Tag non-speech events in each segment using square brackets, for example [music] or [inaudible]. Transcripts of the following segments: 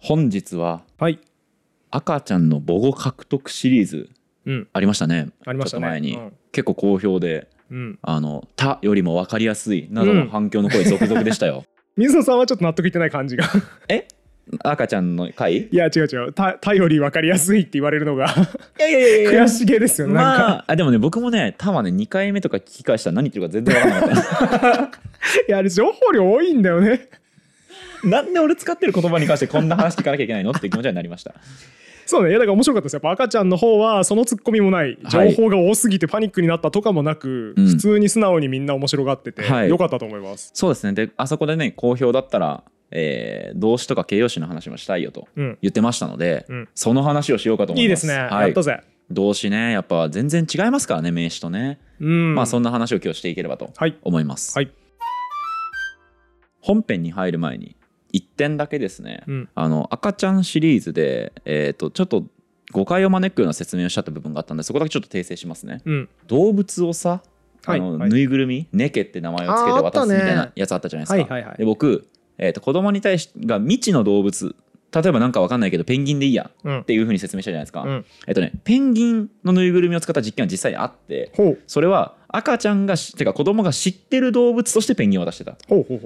本日ははい。赤ちゃんの母語獲得シリーズうん。ありましたねありましたね。前に、うん結構好評でうん。あの「た」よりも分かりやすいなどの反響の声続々でしたよ、[laughs] 水野さんはちょっと納得いってない感じが。[laughs] 赤ちゃんの回？いいや、違う違う。た、たより分かりやすいって言われるのがやいやいや悔しげですよね。なんか。まああでもね僕もね「た」はね2回目とか聞き返したら何言ってるか全然分からなかった [laughs] いや、あれ情報量多いんだよね。なんで俺使ってる言葉に関してこんな話聞かなきゃいけないのって気持ちになりましたそうね。いや、だから面白かったです。やっぱ赤ちゃんの方は、そのツッコミもない。情はい報が多すぎてパニックになったとかもなく、うん普通に素直にみんな面白がってて、はいよかったと思います。そうですねであそこでね好評だったら、えー動詞とか形容詞の話もしたいよとうん。言ってましたので、うんその話をしようかと思いまいいですすね。はいやった、ぜ。動詞ねやっぱ全然違いますからね名詞とね、うん。まあそんな話を今日していければとはい。思います、はい。本編に入る前に1点だけですね、うん。あの赤ちゃんシリーズで、えー、とちょっと誤解を招くような説明をしちゃった部分があったんでそこだけちょっと訂正しますねうん。動物をさあの、はいはいぬいぐるみネケって名前をつけて渡すみたいなやつあったじゃないですか、はいはいはいで僕、えー、と子供に対しが未知の動物例えばなんかわかんないけどペンギンでいいやうんっ。ていうふうに説明したじゃないですか、うん。えっとねペンギンのぬいぐるみを使った実験は実際にあって。それは赤ちゃんがしてか子供が知ってる動物としてペンギンを渡してた。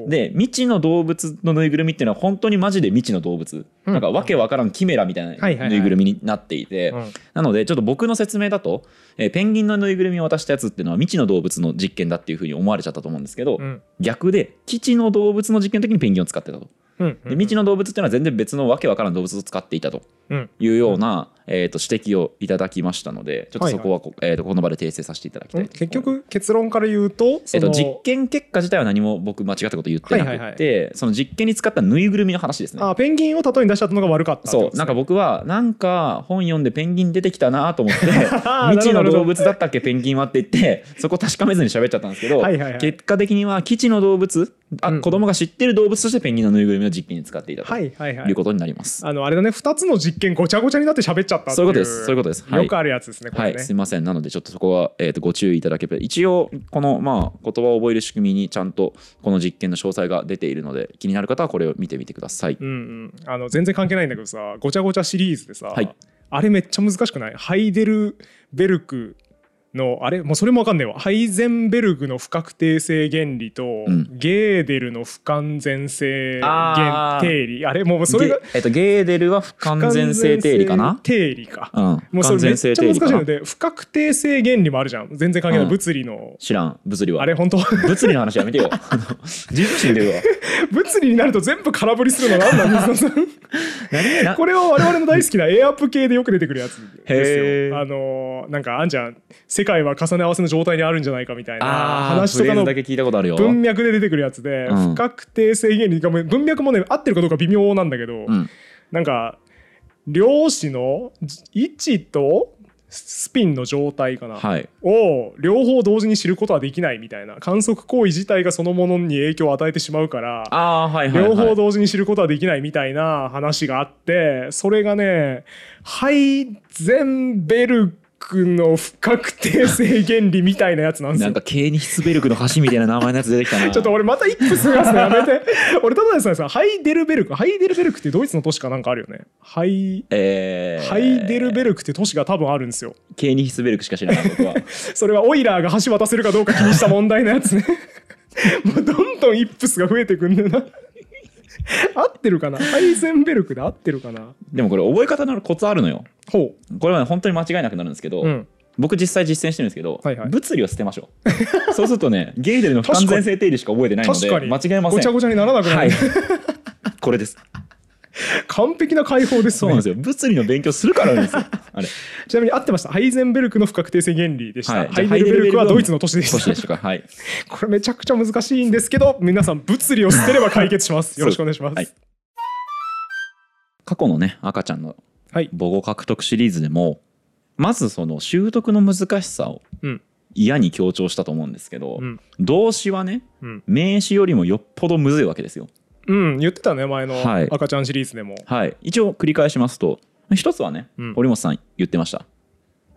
で未知の動物のぬいぐるみっていうのは本当にマジで未知の動物、うんなんかわけわからんキメラみたいはいはいはないぬいぐるみになっていて、うんなのでちょっと僕の説明だと、えーペンギンのぬいぐるみを渡したやつっていうのは未知の動物の実験だっていうふうに思われちゃったと思うんですけど、うん。逆で基地の動物の実験の時にペンギンを使ってたと。うん。で未知の動物っていうのは全然別のわけわからん動物を使っていたとうん。いうような、えー、と指摘をいただきましたのでちょっとそこはこ,、えー、とこの場で訂正させていただきたい。と結局結論から言うと、そえっと、の実験結果自体は何も僕間違ったこと言ってなくて、はいはいその実験に使ったぬいぐるみの話ですね。あペンギンを例えに出しちゃったのが悪かったねそう。なんか僕はなんか本読んでペンギン出てきたなと思って [laughs] 未知の動物だったっけペンギンはって言って [laughs] そこ確かめずに喋っちゃったんですけどはいはいはい。結果的には基地の動物あ、うん。子供が知ってる動物としてペンギンのぬいぐるみを実験に使っていたとはいはいはい。いうことになります。あのあれだね2つの実験ごちゃごちゃになって喋っちゃったってそういうことです。そういうことです。はい。よくあるやつですねこはい、すいません。なので、ちょっとそこは、えー、とご注意いただければ、一応、この、まあ、言葉を覚える仕組みにちゃんとこの実験の詳細が出ているので、気になる方はこれを見てみてください。うんうん。あの全然関係ないんだけどさごちゃごちゃシリーズでさ、はい。あれめっちゃ難しくない？ハイデルベルクのあれもうそれもわかんねえわ。ハイゼンベルグの不確定性原理と、ん。ゲーデルの不完全性定理あれもうそれがゲえっと、ゲーデルは不完全性定理かな？定理か、うん。もうそれめ全っちゃ難しいので不確定性原理もあるじゃん。全然関係ない、うん物理の。知らん、物理は。あれ本当？物理の話やめてよ。[laughs] 物理になると全部空振りするのなんなん水野さん何な？これは我々の大好きなエアップ系でよく出てくるやつですよ。あのーなんかあんじゃん世界は重ね合わせの状態にあるんじゃないかみたいな話とかのフレーズだけ聞いたことあるよ。文脈で出てくるやつで、うん不確定性原理が文脈もね合ってるかどうか微妙なんだけど、うん。なんか量子の位置とスピンの状態かな、はい。を両方同時に知ることはできないみたいな観測行為自体がそのものに影響を与えてしまうから。両方同時に知ることはできないみたいな話があってそれがねハイゼンベルクの不確定性原理みたいなやつなんですよなんか、ケーニヒスベルクの橋みたいな名前のやつ出てきたな。ちょっと俺またイップスがすのやめて。[laughs] 俺ただでさえさハイデルベルク？ハイデルベルクってドイツの都市かなんかあるよね。ハイえー、ハイデルベルクって都市が多分あるんですよ。ケーニヒスベルクしか知らない僕は。[laughs] それはオイラーが橋渡せるかどうか気にした問題のやつね。[laughs] もうどんどんイップスが増えてくんだよな [laughs] 合ってるかな？ハイゼンベルクで合ってるかな？でもこれ覚え方のコツあるのよ。ほこれはね本当に間違いなくなるんですけど、ううん。僕実際実践してるんですけど、はいはい。物理を捨てましょう。そうするとね [laughs] ゲイデルの不完全性定理しか覚えてないので間違えません。ごちゃごちゃにならなくなる、はい。これです完璧な解放です。ねそうなんですよ。物理の勉強するからなんですよ。[laughs] あれ。ちなみに合ってました。ハイゼンベルクの不確定性原理でした、はい。ハイデルベルクはドイツの都市でし年たでした。かはい。[laughs] これめちゃくちゃ難しいんですけど皆さん物理を捨てれば解決します。よろしくお願いします。はい。過去のね赤ちゃんのはい。母語獲得シリーズでもまずその習得の難しさをうん。嫌に強調したと思うんですけど、うん。動詞はねうん、名詞よりもよっぽどむずいわけですようん、言ってたね前のはい。赤ちゃんシリーズでも、はい。一応繰り返しますと一つはね、うん。堀本さん言ってました。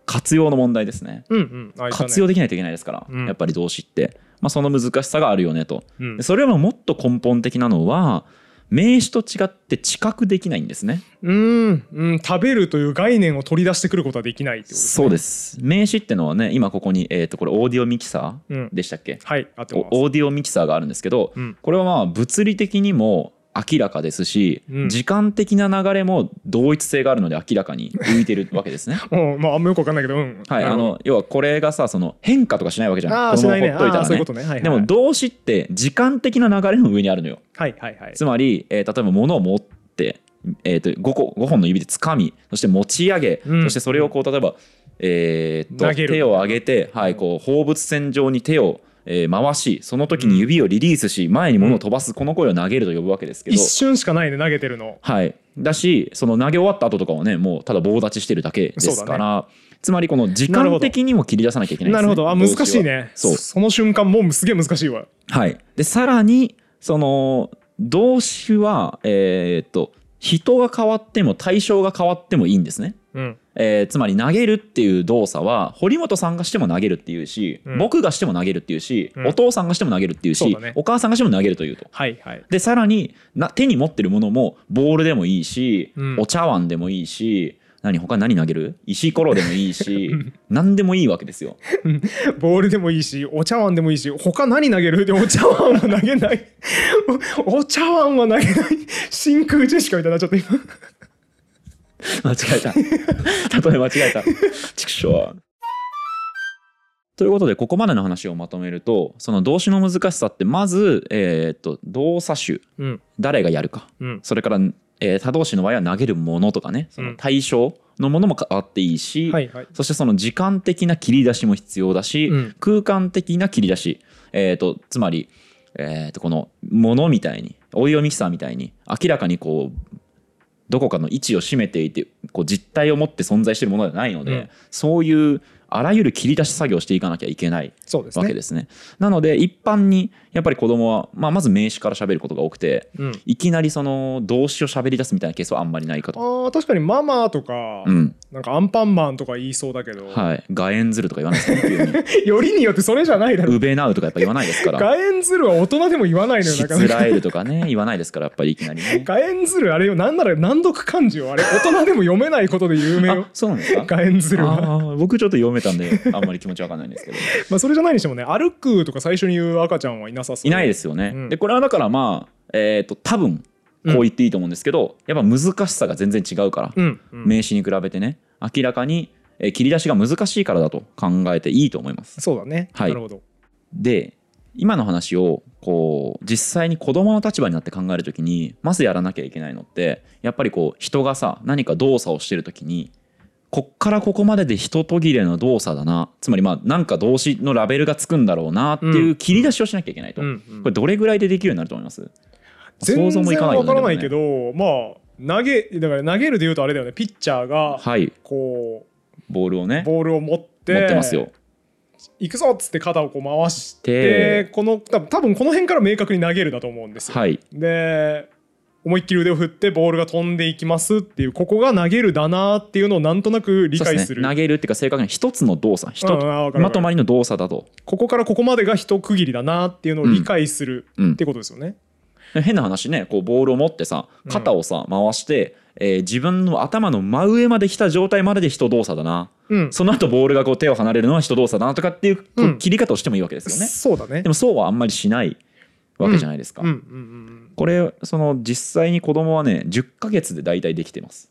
活用の問題ですね。うんうん。ね。活用できないといけないですから、うん。やっぱり動詞って、まあ、その難しさがあるよねと。うん。でそれよりももっと根本的なのは名詞と違って知覚できないんですね。うーん、うん、食べるという概念を取り出してくることはできないってことですね。そうです。名詞ってのはね今ここに、えー、とこれオーディオミキサうん。ーでしたっけ、はい合ってます。おオーディオミキサーがあるんですけど、うん。これはまあ物理的にも明らかですし、うん。時間的な流れも同一性があるので明らかに浮いてるわけですね。[laughs] うんまああんまよくわかんないけどうん。はい、あの要はこれがさその変化とかしないわけじゃん。ああこのましないね。まほっといたらね。ああそういうことね。はいはいでも動詞って時間的な流れの上にあるのよ。はいはいはい。つまり、えー例えば物を持って、えー、と 5, 個5本の指で掴みそして持ち上げ、うん。そしてそれをこう例えば、えー、と投げる手を上げて、はい、こう放物線上に手を、えー回しその時に指をリリースし前に物を飛ばす、この声を投げると呼ぶわけですけど。一。瞬しかないね投げてるの。はい、だしその投げ終わった後とかはねもうただ棒立ちしてるだけですから、つまりこの時間的にも切り出さなきゃいけないんです、ね、なるほど。あ難しいね。そう。その瞬間もうすげえ難しいわ。はい、でさらにその動詞は、えーっと人が変わっても対象が変わってもいいんですね。うんえーつまり投げるっていう動作は堀本さんがしても投げるっていうし、うん。僕がしても投げるっていうし、うん。お父さんがしても投げるっていうしね。お母さんがしても投げるというと。はいはい。でさらにな手に持ってるものもボールでもいいし、うん。お茶碗でもいいし何他何投げる？石ころでもいいし [laughs] 何でもいいわけですよ。ボールでもいいしお茶碗でもいいし他何投げる？でお茶碗は投げない。おお茶碗は投げない。真空ジェシカみたいになっちゃった今 [laughs] 間違えた。例え間違えた。畜生。ということでここまでの話をまとめるとその動詞の難しさってまず、えーっと動作種うん。誰がやるか。うん。それから、えー他動詞の場合は投げるものとかね。その対象のものも変わっていいし、はいはい。そしてその時間的な切り出しも必要だし、うん。空間的な切り出し、えー、とつまり、えー、とこのものみたいにオイオミキサーみたいに明らかにこうどこかの位置を占めていてこう実体を持って存在しているものではないので、うん。そういうあらゆる切り出し作業をしていかなきゃいけないそうですね。わけですね。なので一般にやっぱり子供は、まあ、まず名詞から喋ることが多くてうん。いきなりその動詞を喋り出すみたいなケースはあんまりないかと。あー確かにママとか、うん。なんかアンパンマンとか言いそうだけど、はい、ガエンズルとか言わないですか、ね、急に。[laughs] よりによってそれじゃないだろ。ウベナウとかやっぱ言わないですから。ガエンズルは大人でも言わないのよシなかなかツラエルとかね言わないですからやっぱりいきなりね。ガエンズルあれよなんなら難読漢字よあれ大人でも読めないことで有名よ。あそうなんですか？ガエンズルは。僕ちょっと読めたんであんまり気持ちわかんないんですけど。[laughs] まあそれじゃないにしてもね歩くとか最初に言う赤ちゃんはいなさそう。いないですよね。うん。でこれはだからまあえっ、と多分こう言っていいと思うんですけど、やっぱ難しさが全然違うから、うん、うん。名詞に比べてね明らかにえー切り出しが難しいからだと考えていいと思います。そうだね、はい。なるほど。で今の話をこう実際に子供の立場になって考える時にまずやらなきゃいけないのってやっぱりこう人がさ何か動作をしてる時にこっからここまでで一途切れの動作だな。つまりまあなんか動詞のラベルがつくんだろうなっていう切り出しをしなきゃいけないと、うんうん。これどれぐらいでできるようになると思います想全像もいかないよねからないけでもねど、まあ投げだから投げるで言うとあれだよね。ピッチャーがはい。こボールをね。うボールを持って持ってますよ。行くぞっつって肩をこう回してでこの多分多分この辺から明確に投げるだと思うんですよ、はい。で思いっきり腕を振ってボールが飛んでいきますっていうここが投げるだなっていうのをなんとなく理解する。ね。投げるっていうか正確に一つの動作一まとまりの動作だと、ここからここまでが一区切りだなっていうのを理解するうんってことですよね。変な話ねこうボールを持ってさ肩をさ回して、えー自分の頭の真上まで来た状態までで人動作だな。うん、その後ボールがこう手を離れるのは人動作だなとかっていう切り方をしてもいいわけですよね、そうだね。で。もそうはあんまりしないわけじゃないですか、うんうんうんこれその実際に子供はね10ヶ月で大体できてます。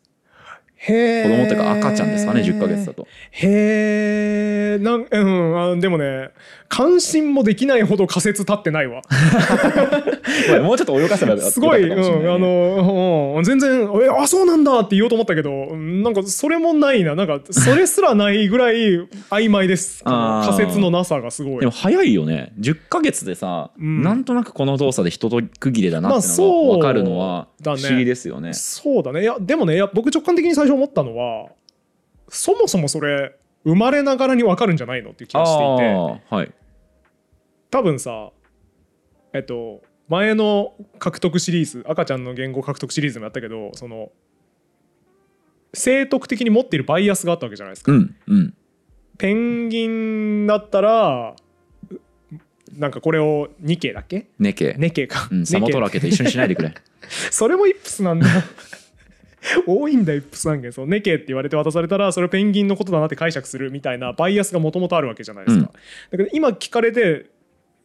へ子供っていうか赤ちゃんですかね10ヶ月だと。へえなんうんあでもね関心もできないほど仮説立ってないわ。[laughs] もうちょっと泳がせばすごい、うん、あの、うん、全然えあそうなんだって言おうと思ったけどうんなんかそれもないな。なんかそれすらないぐらい曖昧です。[laughs] 仮説のなさがすごい。でも早いよね。10ヶ月でさ、うん。なんとなくこの動作で人と区切れだなってのまあそうが分かるのは不思議ですよね。そうだね。いやでもねいや僕直感的に最初思ったのはそもそもそれ生まれながらに分かるんじゃないのっていう気がしていて。はい。多分さえっと前の獲得シリーズ赤ちゃんの言語獲得シリーズもやったけどその生徳的に持っているバイアスがあったわけじゃないですか。うんうん。ペンギンだったらなんかこれを2系だっけ？ネケ、ネケか、うん、サモトラケと一緒にしないでくれ。[laughs] それもイップスなんだ。よ多いんだイップス案件そうネケって言われて渡されたらそれをペンギンのことだなって解釈するみたいなバイアスがもともとあるわけじゃないですか、だけど今聞かれて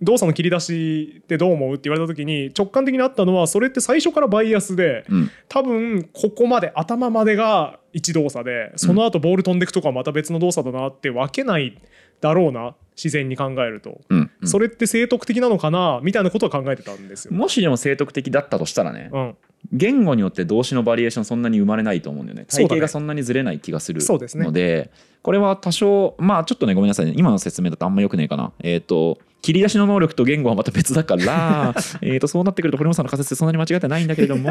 動作の切り出しってどう思うって言われた時に直感的にあったのはそれって最初からバイアスで、うん。多分ここまで頭までが1動作でその後ボール飛んでくとかはまた別の動作だなって分けないだろうな自然に考えると、うん。うん。それって正徳的なのかなみたいなことは考えてたんですよ。もしでも正徳的だったとしたらね、うん、言語によって動詞のバリエーションそんなに生まれないと思うんだよね。体型がそんなにずれない気がするそうですね。のでこれは多少まあちょっとねごめんなさいね。今の説明だとあんまよくねえかな。えっ、と切り出しの能力と言語はまた別だから [laughs] えーとそうなってくると堀本さんの仮説ってそんなに間違ってないんだけれども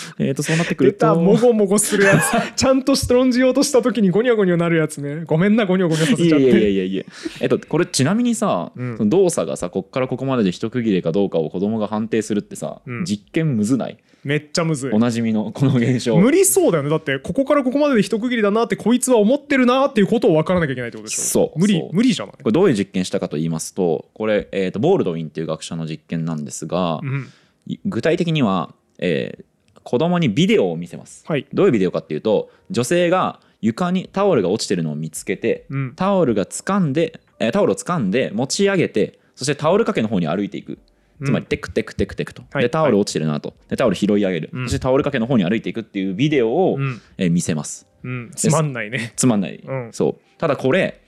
[laughs] えーとそうなってく出るたもとごもごするやつ。ちゃんとストロンじようとした時にゴニョゴニョなるやつね。ごめんなゴニョゴニョさせちゃって。やいやいやいや。えっとこれちなみにさ、うん。その動作がさこっからここまでで一区切りかどうかを子供が判定するってさ、うん。実験むずない？めっちゃむずい。おなじみのこの現象。無理そうだよね。だってここからここまでで一区切りだなってこいつは思ってるなっていうことを分からなきゃいけないってことでしょ。そう。無理無理じゃない。これどういう実験したかと言いますとこれ、えー、とボールドウィンっていう学者の実験なんですが、うんい具体的には、えー子供にビデオを見せます。はい。どういうビデオかっていうと女性が床にタオルが落ちてるのを見つけてうん。タオルが掴んで、えータオルを掴んで持ち上げてそしてタオル掛けの方に歩いていくつまりテクテクテクテクと、はい。でタオル落ちてるなと。でタオル拾い上げる、うん。そしてタオル掛けの方に歩いていくっていうビデオを、うん。えー見せます。うん。つまんないね。つまんない、うん。そう。ただこれ、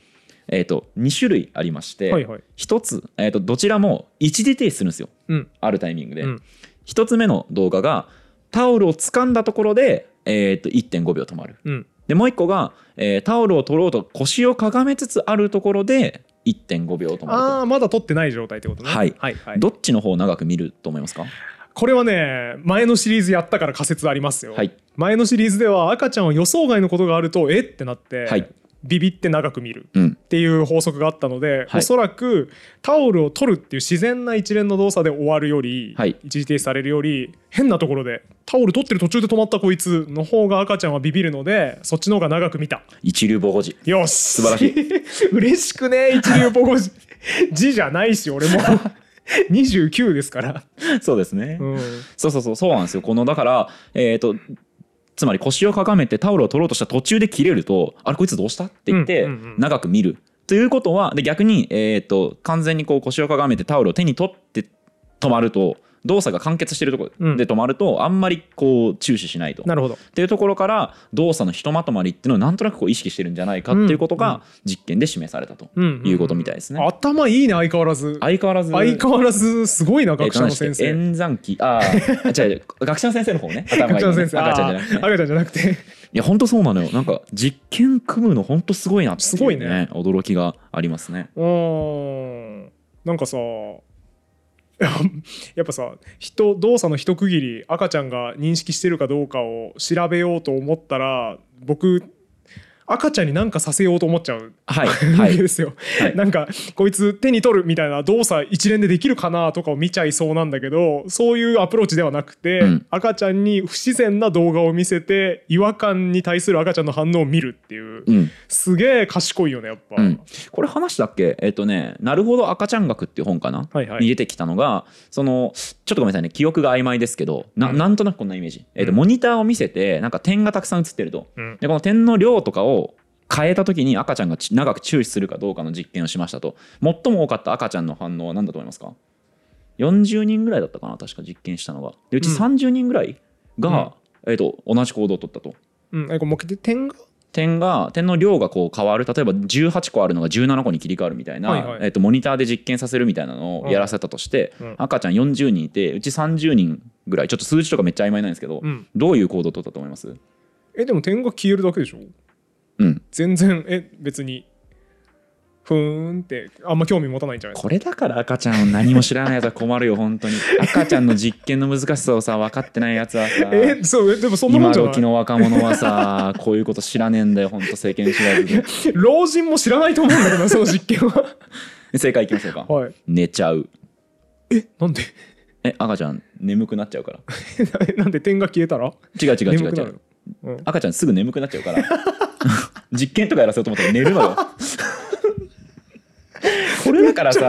えー、と2種類ありまして、はいはい。一つ、えー、とどちらも一時停止するんですよ。うん。あるタイミングで、うん。一つ目の動画がタオルを掴んだところで、えー、と1.5秒止まる。うん。でもう一個が、えータオルを取ろうと腰をかがめつつあるところで1.5秒止まるああまだ撮ってない状態ってことね。はい。はいはい。とどっちの方を長く見ると思いますか？これはね前のシリーズやったから仮説ありますよ、はい。前のシリーズでは赤ちゃんは予想外のことがあるとえ？ってなって、はいビビって長く見るうん。っていう法則があったので、はい。おそらくタオルを取るっていう自然な一連の動作で終わるより、はい。一時停止されるより変なところでタオル取ってる途中で止まったこいつの方が赤ちゃんはビビるのでそっちの方が長く見た。一流母語字よし。素晴らしい。[laughs] 嬉しくね一流母語字字じゃないし俺も。[laughs] 29ですから、そうですね、うん、そうそうそうそうなんですよ。このだからえっ、とつまり腰をかがめてタオルを取ろうとした途中で切れるとあれこいつどうした？って言って長く見る。ということはで逆に、えー、と完全にこう腰をかがめてタオルを手に取って止まると動作が完結しているところで止まるとあんまりこう注視しないと。なるほど。っていうところから動作のひとまとまりっていうのをなんとなくこう意識してるんじゃないかっていうことが実験で示されたとうんいうことみたいですね。頭いいね相変わらず。相変わらず相変わらずすごいな学者の先生、演算機。あ [laughs] あ違う違う。学者の先生の方ね。頭がいいのね学者の先生。赤ちゃんじゃなくて、赤ちゃんじゃなくて。いや本当そうなのよ。なんか実験組むの本当すごいなっていう、すごいね。驚きがありますね。うーん。なんかさ [laughs] やっぱさ人動作の一区切り赤ちゃんが認識してるかどうかを調べようと思ったら僕赤ちゃんに何かさせようと思っちゃうはいですよ、はい。なんかこいつ手に取るみたいな動作一連でできるかなとかを見ちゃいそうなんだけどそういうアプローチではなくて、うん。赤ちゃんに不自然な動画を見せて違和感に対する赤ちゃんの反応を見るっていう、うん。すげえ賢いよねやっぱ、うん、これ話したっけ？えっ、とね「なるほど赤ちゃん学」っていう本かな、はいはい。に出てきたのがそのちょっとごめんなさいね。記憶が曖昧ですけどな,、うん。なんとなくこんなイメージ、えっとうん。モニターを見せてなんか点がたくさん映ってると。うん。でこの点の量とかを変えた時に赤ちゃんがち長く注視するかどうかの実験をしましたと。最も多かった赤ちゃんの反応は何だと思いますか？40人ぐらいだったかな確か実験したのが。でうちうん。30人ぐらいが、えっと同じ行動を取ったと。うん、えこれ点が？点が点の量がこう変わる。例えば18個あるのが17個に切り替わるみたいな、はいはい。えっとモニターで実験させるみたいなのをやらせたとして、うん。赤ちゃん40人いてうち30人ぐらい。ちょっと数字とかめっちゃ曖昧なんですけど、うん。どういう行動を取ったと思います？えでも点が消えるだけでしょ？うん。全然え別にふーんってあんま興味持たないんじゃないこれだから赤ちゃんを何も知らないやつは困るよ本当に。赤ちゃんの実験の難しさをさ分かってないやつはさえそうえでもそんなもん今じゃない？時の若者はさこういうこと知らねえんだよ本当世間知らずで。老人も知らないと思うんだけどなその実験は。正解いきましょうか。はい。寝ちゃう。えなんで？え赤ちゃん眠くなっちゃうから。[laughs] なんで点が消えたら？違う違う違う違う。うん。赤ちゃんすぐ眠くなっちゃうから実験とかやらせようと思ったら寝るのよ [laughs] これだからさ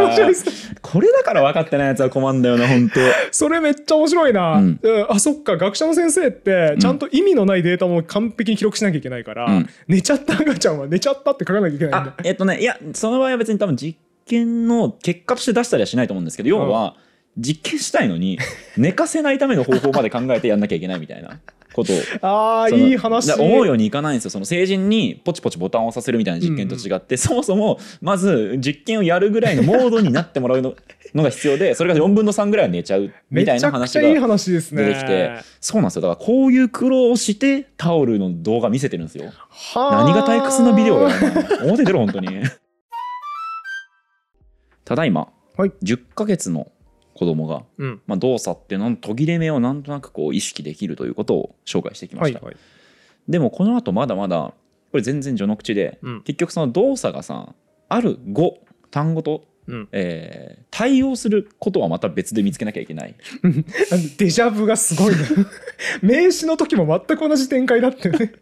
これだから分かってないやつは困るんだよな本当。それめっちゃ面白いな、うん。うん。あそっか。学者の先生ってちゃんと意味のないデータも完璧に記録しなきゃいけないから、うん。寝ちゃった赤ちゃんは寝ちゃったって書かなきゃいけないんだ。あえっとねいやその場合は別に多分実験の結果として出したりはしないと思うんですけど要は実験したいのに寝かせないための方法まで考えてやんなきゃいけないみたいなこと。をあーそのいい話。思うようにいかないんですよ。その成人にポチポチボタンを押させるみたいな実験と違って、そもそもまず実験をやるぐらいのモードになってもらうののが必要で [laughs] それが4分の3ぐらいは寝ちゃうみたいな話が話ですね。出てきてそうなんですよ。だからこういう苦労をしてタオルの動画見せてるんですよ。はあ何が退屈なビデオやお前表出ろ本当に。ただいま、はい。10ヶ月の子供が、うん。まあ、動作っていうのの途切れ目をなんとなくこう意識できるということを紹介してきました、はいはい。でもこの後まだまだこれ全然序の口で、うん。結局その動作がさある語単語と、うん。えー対応することはまた別で見つけなきゃいけない。[laughs] デジャブがすごいな。[laughs] 名詞の時も全く同じ展開だったよね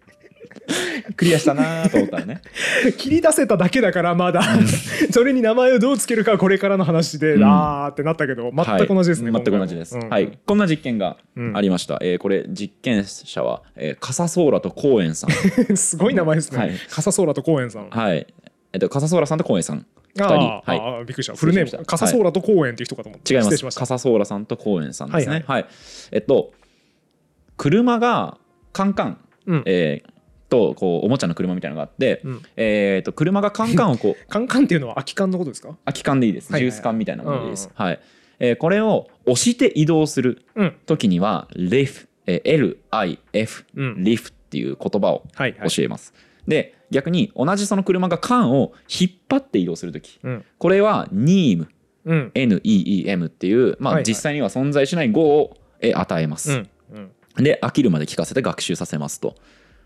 [laughs] クリアしたなと思ったらね。[laughs] 切り出せただけだからまだ。[laughs] それに名前をどうつけるかはこれからの話で、うん。あーってなったけど全く同じですね、は。い、全く同じです、うん。はい。こんな実験がうん。ありました、えーこれ実験者は、えー、カサソーラとコーエンさん。すごい名前ですね、はい。カサソーラとコーエンさん。はい。えっとカサソーラさんとコーエンさん。2人。あーはい。びっくりした。フルネー失礼したムカサソーラとコーエンっていう人かと思って、違います。失礼しました。カサソーラさんとコーエンさんですね。ははい。い、えっと車がカンカン、うん。えーとこうおもちゃの車みたいなのがあって、うん。えー、と車がカンカンをこう [laughs] カンカンっていうのは空き缶のことですか？空き缶でいいです、はいはいはい。ジュース缶みたいなものです、うはい。えーこれを押して移動するうん。時には LIF、えー LIF、うん。リフっていう言葉をはいはい。教えます、で逆に同じその車が缶を引っ張って移動する時うん。これは NEEM うん。NEEM っていう、まあ、はいはい。実際には存在しない語をえー与えます、うん。うん。で飽きるまで聞かせて学習させますと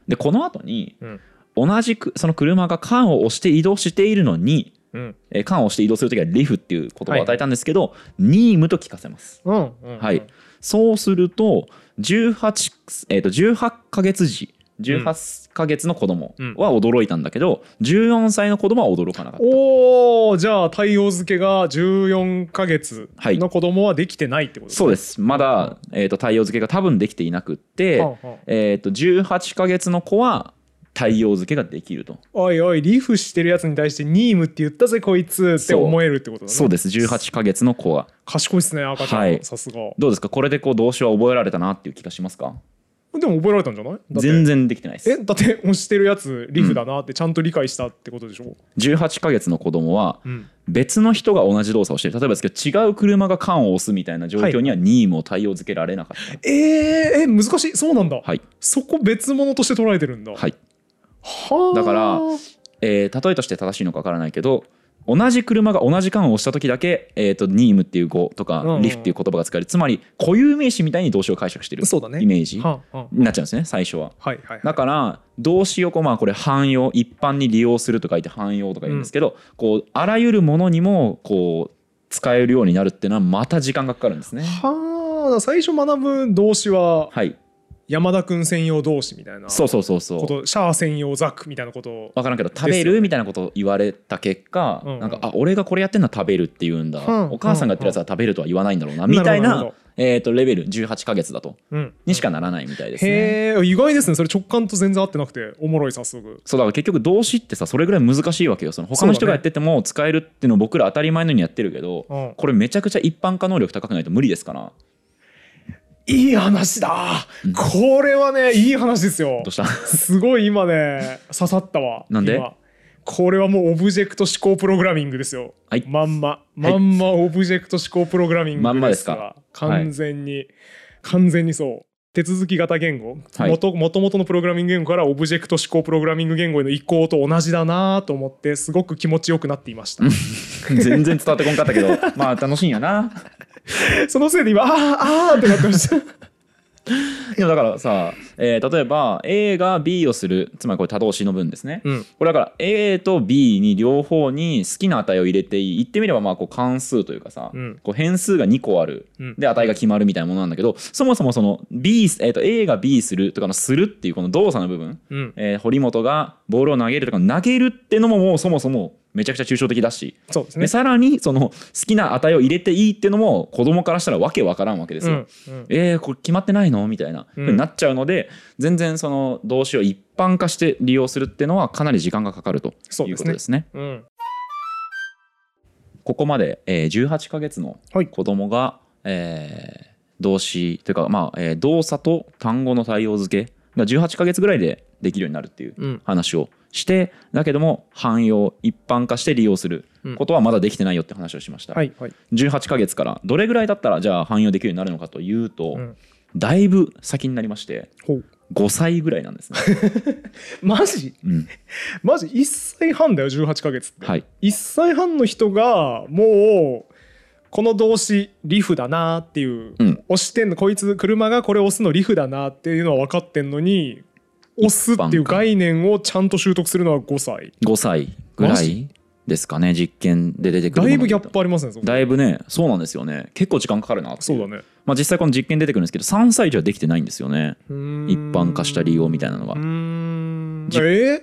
でこの後にうん。同じくその車が缶を押して移動しているのにうん。えー缶を押して移動するときはリフっていう言葉を与えたんですけど、ニームと聞かせます。うんうん。はい。そうすると18、えー、と18ヶ月時18ヶ月の子供は驚いたんだけど、14歳の子供は驚かなかった。おおじゃあ太陽漬けが14ヶ月の子供はできてないってことそうです。まだ、えー、と太陽漬けが多分できていなくって、はあはあ。えー、と18ヶ月の子は太陽漬けができると。おいおいリフしてるやつに対してニームって言ったぜこいつって思えるってことだね。そうです。18ヶ月の子は。賢いっすね赤ちゃん、はい。さすが。どうですか？これでこう動詞は覚えられたなっていう気がしますか？でも覚えられたんじゃない？全然できてないです。えだって押してるやつリフだなってちゃんと理解したってことでしょ、18ヶ月の子供はうん、別の人が同じ動作をしてる。例えばですけど違う車が缶を押すみたいな状況にはニームを対応づけられなかった。えー、え難しい。そうなんだ、はい。そこ別物として捉えてるんだ。はい。はあ。だからえー例えとして正しいのかわからないけど同じ車が同じ缶を押した時だけ、えー、とニームっていう語とか、うんうん。リフっていう言葉が使える。つまり固有名詞みたいに動詞を解釈してるそうだね。イメージになっちゃうんですね最初は。はいはいだから動詞をこうまあこれ汎用一般に利用すると書いて汎用とか言うんですけど、こうあらゆるものにもこう使えるようになるっていうのはまた時間がかかるんですね。はあ最初学ぶ動詞ははい山田君専用動詞みたいなそうそうそうそう。ことシャア専用ザックみたいなことを。分からんけど食べるみたいなことを言われた結果、うん。うんなんかあ俺がこれやってんのは食べるって言うんだ、うん。お母さんがやってるやつは食べるとは言わないんだろうな、みたいななえー、とレベル18ヶ月だと。うん。にしかならないみたいですね。へえ意外ですね。それ直感と全然合ってなくておもろい早速。そうだから結局動詞ってさそれぐらい難しいわけよ。その他の人がやってても使えるっていうのを僕ら当たり前のようにやってるけど、うん。これめちゃくちゃ一般化能力高くないと無理ですからいい話だ、これはねいい話ですよ。どうした？すごい今ね刺さったわ。なんで？今。これはもうオブジェクト指向プログラミングですよ、はい。まんま。まんまオブジェクト指向プログラミングまんまですか？わ完全に、完全にそう。手続き型言語、はい。もともとのプログラミング言語からオブジェクト指向プログラミング言語への移行と同じだなと思ってすごく気持ちよくなっていました。[laughs] 全然伝わってこんかったけど。まあ楽しいんやな [laughs] そのせいで今あーあーってなってました。でもだからさ、えー例えば A が B をするつまりこれ多動詞の文ですね、うん。これだから A と B に両方に好きな値を入れていい言ってみればまあこう関数というかさ、うん。こう変数が2個ある。うん。で値が決まるみたいなものなんだけどそもそもその B、えー、と A が B するとかのするっていうこの動作の部分、うん。えー堀本がボールを投げるとか投げるってのももうそもそもめちゃくちゃ抽象的だし、そうですね。でさらにその好きな値を入れていいっていうのも子供からしたらわけわからんわけですよ。うんうん。えー、これ決まってないの？みたいな、うん。ふうになっちゃうので全然その動詞を一般化して利用するっていうのはかなり時間がかかるというそうですね。ことですね。うん。ここまで、えー、18ヶ月のはい。子供が、えー動詞というか、まあえー動作と単語の対応付けが18ヶ月ぐらいでできるようになるっていううん。話をしてだけども汎用一般化して利用する。ことはまだできてないよって話をしました。はいはい。18ヶ月からどれぐらいだったらじゃあ汎用できるようになるのかというと、うん。だいぶ先になりましてほう。5歳ぐらいなんですね。[laughs] マジ？うん、マジ？1歳半だよ18ヶ月って、はい。1歳半の人がもうこの動詞リフだなっていう、うん。押してんのこいつ車がこれ押すのリフだなっていうのは分かってんのに押すっていう概念をちゃんと習得するのは5歳。5歳ぐらマいですかね実験で出てくるだいぶギャップありますねだいぶねそうなんですよね。結構時間かかるなそうだね。まあ、実際この実験出てくるんですけど3歳児はできてないんですよね。一一般化した利用みたいなのが。えー？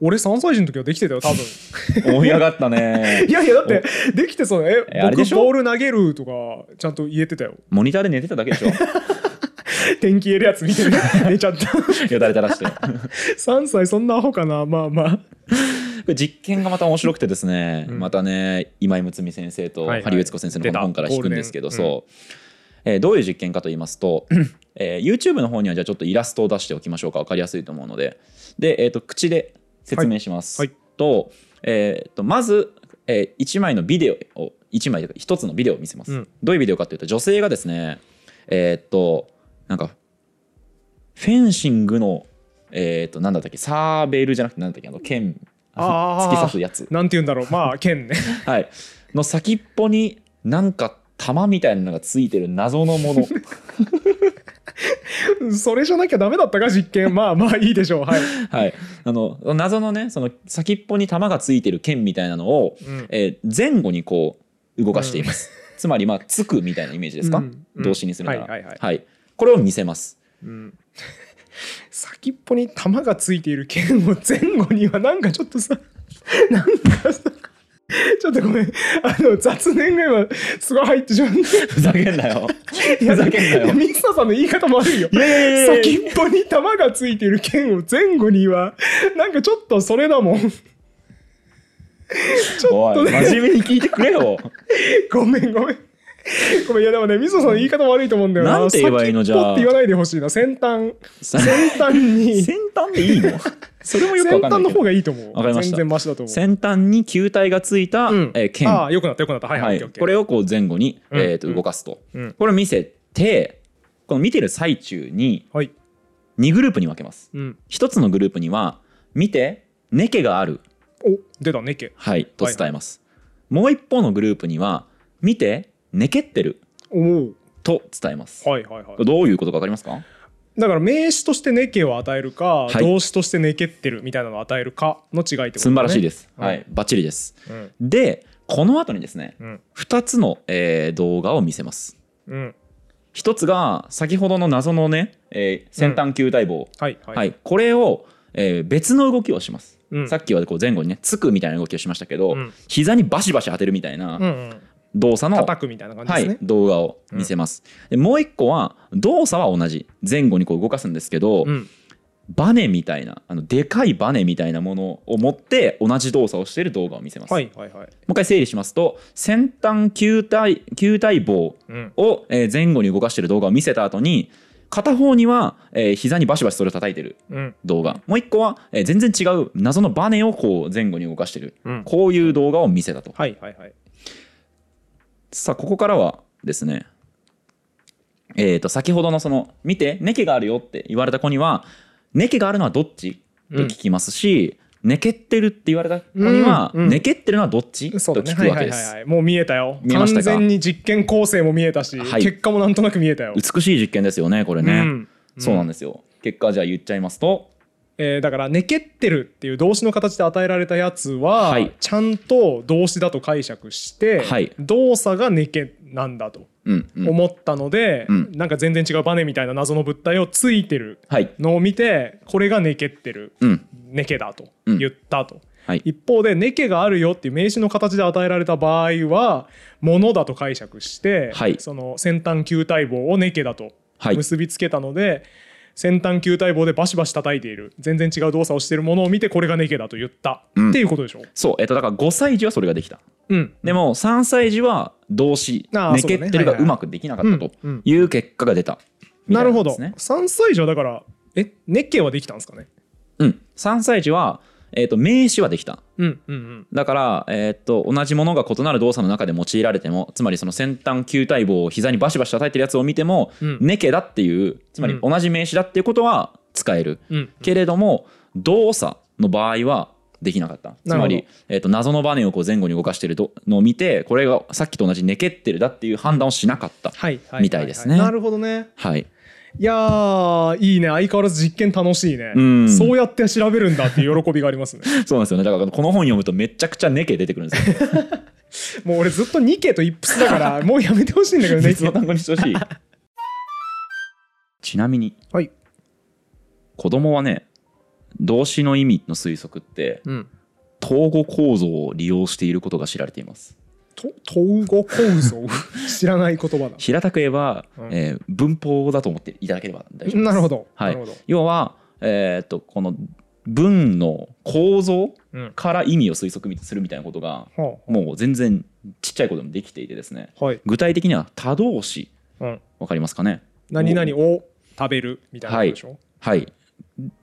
俺3歳児の時はできてたよ多分。[laughs] 盛り上がったね。[laughs] いやいやだってできてそうえ僕えあれでしょ？ボール投げるとかちゃんと言えてたよ。モニターで寝てただけでしょ？[laughs] 天気入れるやつ見てる。[laughs] 寝ちゃった。よだれ垂らして。[laughs] こ3歳そんなアホかな。まあまあ。れ実験がまた面白くてですね、うん。またね今井睦美先生とはいはい。針悦子先生の本から引くんですけど、そう、えーどういう実験かと言いますと、えー YouTube の方にはじゃあちょっとイラストを出しておきましょうか。分かりやすいと思うので。で、えー、と口で説明します、はい。はいと,、えーとまず、え1枚のビデオを1枚というか1つのビデオを見せます、うん。どういうビデオかというと女性がですねえっ、となんかフェンシングのえっ、となんだったっけサーベルじゃなくてなんだったっけあの剣突き刺すやつ。なんて言うんだろう。まあ [laughs] 剣ね。はい、の先っぽになんか玉みたいなのがついてる謎のもの。[laughs] それじゃなきゃダメだったか実験。まあまあいいでしょう。はい、はい、あの謎のねその先っぽに玉がついてる剣みたいなのを、うん。えー前後にこう動かしています、つまりまあつくみたいなイメージですか、うん。うん。動詞にするなら、はいはい。はいこれを見せます。うん。[laughs] 先っぽに玉がついている剣を前後にはなんかちょっとさ [laughs] なんかさちょっとごめん。あの雑念が今すごい入ってしまって。ふざけんなよ。ふざけんなよ。いやミスターさんの言い方も悪いよ。先っぽに玉がついている剣を前後にはなんかちょっとそれだもん。ちょっとね。真面目に聞いてくれよ。[laughs] ごめんごめん [laughs] ごめんいやでもねミスターさんの言い方悪いと思うんだよな。なんて言えばいいのじゃあ。先って言わないでほしいな。先端。さ先端に。[laughs] 先端でいいの？[laughs] それもよくわ先端のかんないけど。方がいいと思う。わかりました。全然マシだと思う。先端に球体がついた、うん。えー剣。ああよくなったよくなった。はいは、はい。い、オッケーオッケー。これをこう前後に、うん。えー、と動かすと、うん。これを見せてこの見てる最中にはい。2グループに分けます。うん。1つのグループには見てネケがある、お出たねけはい、と伝えます、もう一方のグループには見てネケってると伝えます、はいはいはい。どういうことか分かりますか？だから名詞としてネケを与えるか、はい。動詞としてネケってるみたいなのを与えるかの違いってことだね。素晴らしいです、うん。はい。バッチリです。うん。でこの後にですねうん。2つの、えー動画を見せます。うん。一つが先ほどの謎のね、えー先端球体棒、はいはい、はい、これを、えー別の動きをします、うん。さっきはこう前後にねつくみたいな動きをしましたけど、うん。膝にバシバシ当てるみたいなうんうん動作の、叩くみたいな感じはいですね、、動画を見せます、でもう一個は動作は同じ。前後にこう動かすんですけど、うん。バネみたいなあのでかいバネみたいなものを持って同じ動作をしている動画を見せます、はいはいはい。もう一回整理しますと先端球体球体棒うん。をえー前後に動かしている動画を見せた後に片方にはえー膝にバシバシそれを叩いてるうん。動画。もう一個はえー全然違う謎のバネをこう前後に動かしてる。うん。こういう動画を見せたと。はいはいはいさあここからはですねえー、と先ほどのその見てネケがあるよって言われた子にはネケがあるのはどっち？と聞きますし、ネケってるって言われた子には、うんうん。ネケってるのはどっち？と聞くわけです、もう見えたよ。見完全に実験構成も見えたし、はい。結果もなんとなく見えたよ、美しい実験ですよねこれね、うん。そうなんで、ですよ。結果じゃあ言っちゃいますとえーだから「ねけってる」っていう動詞の形で与えられたやつは、はい。ちゃんと動詞だと解釈して、はい。動作がねけなんだとうんうん。思ったので、うん。なんか全然違うバネみたいな謎の物体をついてるはい。のを見てこれがねけってるうん。ねけだとうん。言ったと。はい。一方で「ねけがあるよ」っていう名詞の形で与えられた場合は「もの」だと解釈して、はい。その先端球体棒を「ねけ」だとはい。結びつけたので、先端球体棒でバシバシ叩いている全然違う動作をしているものを見てこれが「ねけ」だと言った、うん。っていうことでしょ？そうえっとだから5歳児はそれができた。うん、でも3歳児は動詞あーね。けってるがそうまくできなかったという結果が出た。ないるほど、んですね。3歳児はだからえ「ねけ」はできたんですかね？うん。3歳児はえっと名詞はできた。うんうんうん。だから、えーっと同じものが異なる動作の中で用いられてもつまりその先端球体棒を膝にバシバシ叩いてるやつを見ても「うん。ねけ」だっていうつまり同じ名詞だっていうことは使える、うん。けれども動作の場合はできなかった。つまり、えーっと謎のバネをこう前後に動かしてるどのを見てこれがさっきと同じ「ねけってる」だっていう判断をしなかった、みたいですね。なるほどね。はい、いやーいいね。相変わらず実験楽しいね、うん。そうやって調べるんだっていう喜びがありますね。[laughs] そうなんですよね。だからこの本読むとめちゃくちゃ「ねけ」出てくるんですよ。[laughs] もう俺ずっとニケとイップスだから [laughs] もうやめてほしいんだけどね。別の単語にしてほしい。ちなみにはい。子供はね動詞の意味の推測ってうん。統合構造を利用していることが知られています。と統合構造知らない言葉だ。平たく言えば、うん。えー文法だと思っていただければ大丈夫です。なるほど、はい。要は、えーっとこの文の構造うん。から意味を推測するみたいなことがはもう全然ちっちゃい子でもできていてですね。あはい、具体的には多動詞。うん、わかりますかね？何々を食べるみたいなことでしょ、はい。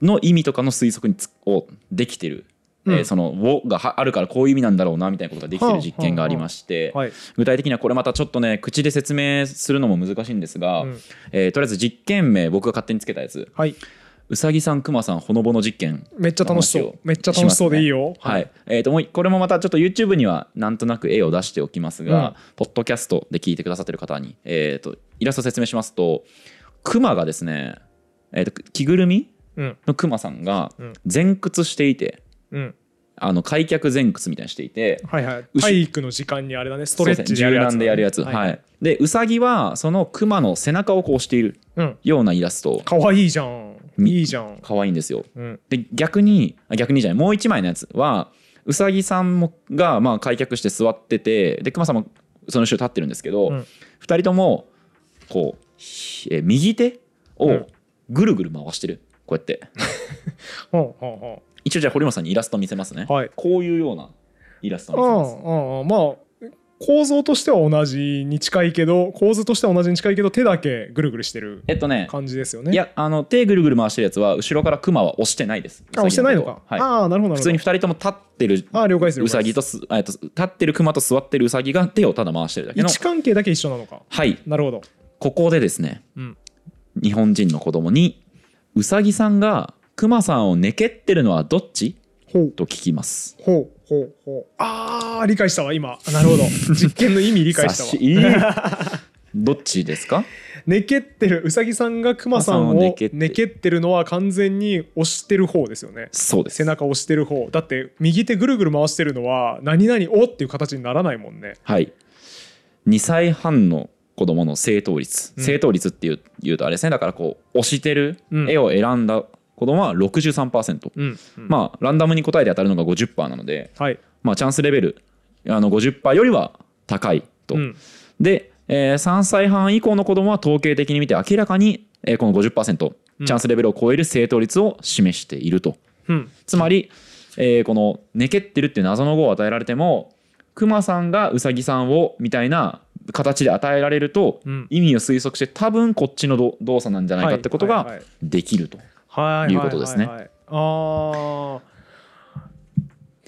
の意味とかの推測につをできてる、うんえーその「を」がはあるからこういう意味なんだろうなみたいなことができてる実験がありまして、はい、具体的にはこれまたちょっとね口で説明するのも難しいんですが、うん。えーとりあえず実験名僕が勝手につけたやつ。はい、「うさぎさんくまさんほのぼの実験。めっちゃ楽しそう。めっちゃ楽しそうでいいよ」はい、えーともうこれもまたちょっと YouTube にはなんとなく絵を出しておきますが、ポッドキャストで聞いてくださってる方に、えー、とイラスト説明しますとクマがですね、えー、と着ぐるみうん。のクマさんがうん。前屈していてうん。あの開脚前屈みたいにしていてはいはい。後体育の時間にあれだね。ストレッチでやるやつですね。柔軟でやるやつ。はい、でウサギはそのクマの背中をこうしているうん。ようなイラスト。かわいいじゃん。みいいじゃん。可愛いんですよ。うん。で逆にあ逆にじゃない。もう一枚のやつはウサギさんもがまあ開脚して座っててでクマさんもその後ろ立ってるんですけど、うん。二人ともこうひえ右手をうん。ぐるぐる回してる。こうやって。[laughs] ほうほうほ一応じゃあ堀本さんにイラスト見せますね、うはい。こういうようなイラスト見せます。んうんうん。まあ構造としては同じに近いけど構図としては同じに近いけど手だけぐるぐるしてるえっとね感じですよね。いやあの手ぐるぐる回してるやつは後ろからクマは押してないです。あ押してないのか、はい、ああなるほどなるほど。普通に2人とも立ってるああ了解です了ウサ解です。ギとすえっと立ってるクマと座ってるウサギが手をただ回してるだけ位の置関係だけ一緒なのか。はい。なるほど。ここでですね。うん。日本人の子供にウサギさんがクマさんをねけってるのはどっち？ほう。と聞きます。ほうほうほう。ああ理解したわ今。なるほど。[laughs] 実験の意味理解したわ。[laughs] どっちですか？ねけってる。うさぎさんがクマさんをクマさんをねけって。るのは完全に押してる方ですよね。そうです。背中押してる方。だって右手ぐるぐる回してるのは何々をっていう形にならないもんね。はい。2歳半の子供の正答率、うん。正答率っていう言うとあれですね。だからこう押してるうん絵を選んだ子供は63%、うん、うん。まあランダムに答えて当たるのが50%なので、はい。まあ、チャンスレベルあの50%よりは高いと、うん。で、えー3歳半以降の子供は統計的に見て明らかに、えーこの50%うん。チャンスレベルを超える正答率を示していると、うん。つまり、えーこの「ねけってる」っていう謎の語を与えられてもクマさんがウサギさんをみたいな形で与えられると、うん。意味を推測して多分こっちのど動作なんじゃないかってことがはいはいできると。はいいうことですね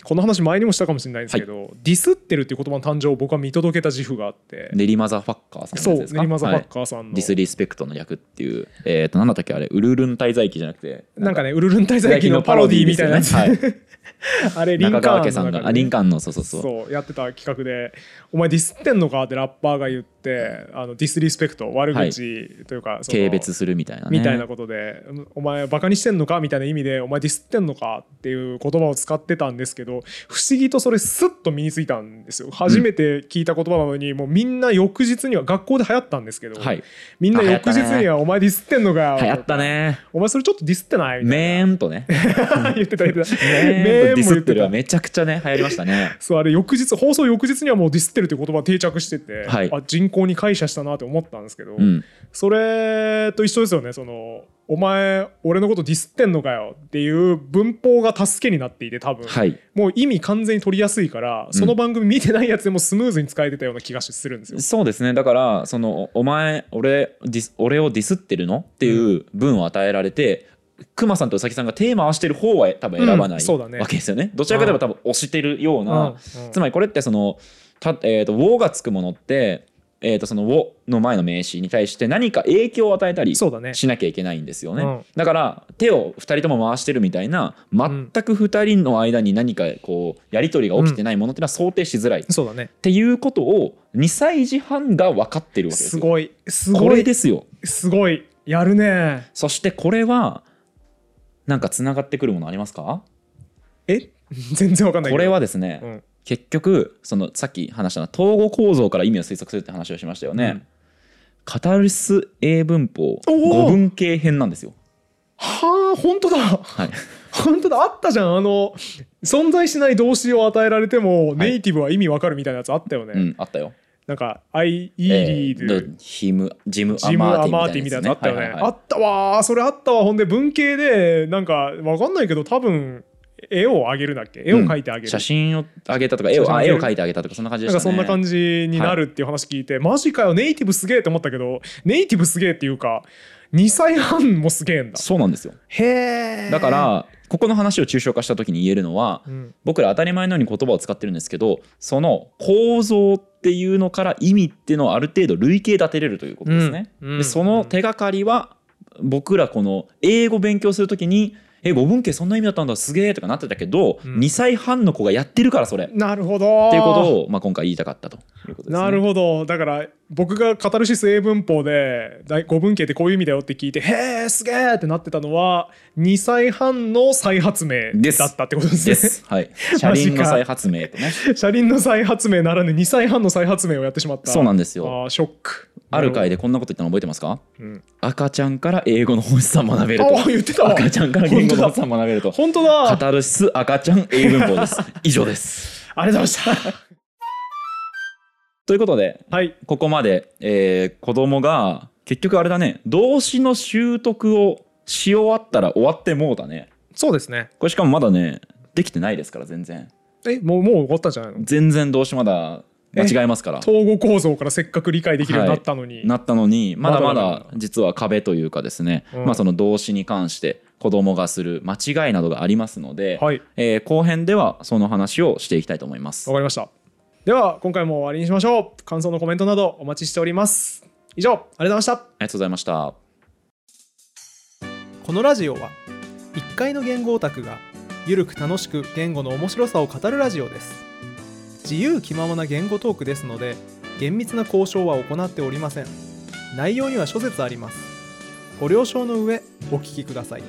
この話前にもしたかもしれないんですけど、ディスってるっていう言葉の誕生を僕は見届けた自負があって。練馬ザ・ファッカーさんそうのやつですか練馬ザ・ファッはいカーさんの、ディスリスペクトの役っていうえっ、と何だったっけあれ？ウルルン滞在記じゃなくてなんかねウルルン滞在記のパロディーみたいな。やつ、はい、[laughs] あれリンカーンさんがあリンカーンのそうそうそう。そうやってた企画で「お前ディスってんのか?」ってラッパーが言ってあのディスリスペクト悪口というか、その軽蔑するみたいなね。みたいなことで「お前バカにしてんのか?」みたいな意味で「お前ディスってんのか?」っていう言葉を使ってたんですけど不思議とそれスッと身についたんですよ。初めて聞いた言葉なのに、もうみんな翌日には学校で流行ったんですけど、はい。みんな翌日には「お前ディスってんのかよ」流行ったね。お前それちょっとディスってない?」みたいメーンとね。な。言ってた言ってた。メーディスってるはめちゃくちゃね流行りましたね。そうあれ翌日放送翌日にはもうディスってるって言葉定着してて、はい。あ人口に解釈したなって思ったんですけど、うん。それと一緒ですよね。そのお前俺のことディスってんのかよ？っていう文法が助けになっていて多分、はい。もう意味完全に取りやすいからその番組見てないやつでもスムーズに使えてたような気がするんですよ。そうですね。だからそのお前俺ディス俺をディスってるの？っていう文を与えられて、クマさんとウサギさんがテーマを合わせてる方は多分選ばないうんね。わけですよね。どちらかといえば多分押してるような、うん。つまりこれってそのた、えー、と「ウォー」がつくものって、えー、とその「ウォ」の前の名詞に対して何か影響を与えたりしなきゃいけないんですよね。うん。だから手を2人とも回してるみたいな全く2人の間に何かこうやり取りが起きてないものっていうのは想定しづらい。っそうだね。ていうことを2歳児半が分かってるわけですよ。すごい。すこごい。れですよ。すごい。やるね。そしてこれはなんかつながってくるものありますか？え？[laughs] 全然わかんないこれはですね、うん結局そのさっき話したの統合構造から意味を推測するって話をしましたよね、うん。カタルス英文法語文系編なんですよ。はあ本当だ。はい。[laughs] 本当だ。あったじゃん。あの存在しない動詞を与えられてもネイティブは意味わかるみたいなやつあったよね、うんあったよ。なんか「アイ・イーリーえド」ーヒムジム・アママーティみたいなやつあったよね、はいはいはい。あったわー。それあったわほんで文系でなんかわかんないけど多分絵をあげるだっけ？絵を描いてあげる、写真をあげたとか絵を絵を描いてあげたとかそんな感じでなんしたね。かそんな感じになるっていう話聞いて、マジかよネイティブすげえって思ったけどネイティブすげえっていうか2歳半もすげえんだ。そうなんですよ。へえ。だからここの話を抽象化した時に言えるのは、うん。僕ら当たり前のように言葉を使ってるんですけどその構造っていうのから意味っていうのをある程度類型立てれるということですね。うん。うん。でその手がかりは僕らこの英語勉強する時に「え語文系そんな意味だったんだすげえ」とかなってたけど、うん2歳半の子がやってるからそれ。っなるほどていうことを、まあ、今回言いたかったということですね。なるほどだから僕がカタルシス英文法で大語文系ってこういう意味だよって聞いてへえすげえってなってたのは2歳半の再発明だったってことですねです。はい。[laughs] 車輪の再発明とね。車輪の再発明ならぬ2歳半の再発明をやってしまったそうなんですよ。あーショックある回でこんなこと言ったの覚えてますか？うん赤ちゃんから英語の本質さ学べると。あ言ってたわ赤ちゃんから言語の本質さ学べると。本当カだタルシス赤ちゃん英文法です。以上です。[laughs] ありがとうございまし [laughs] ということで、たはいここまで、えー子供が結局あれだね、動詞の習得をし終わったら終わってもうだね。そうですねこれしかもまだね、できてないですから、全然。えもうもう終わったんじゃないの？全然動詞まだ間違えますから。統合構造からせっかく理解できるようになったのに、なったのにまだままだ実は壁というかですね、うん。まあ、その動詞に関して子供がする間違いなどがありますので、はい。えー後編ではその話をしていきたいと思います。わ。かりました。では今回も終わりにしましょう。感想のコメントなどお待ちしております。以上ありがとうございました。ありがとうございました。このラジオは1階の言語オタクがゆるく楽しく言語の面白さを語るラジオです自由気ままな言語トークですので厳密な交渉は行っておりません。内容には諸説あります。ご了承の上お聞きください。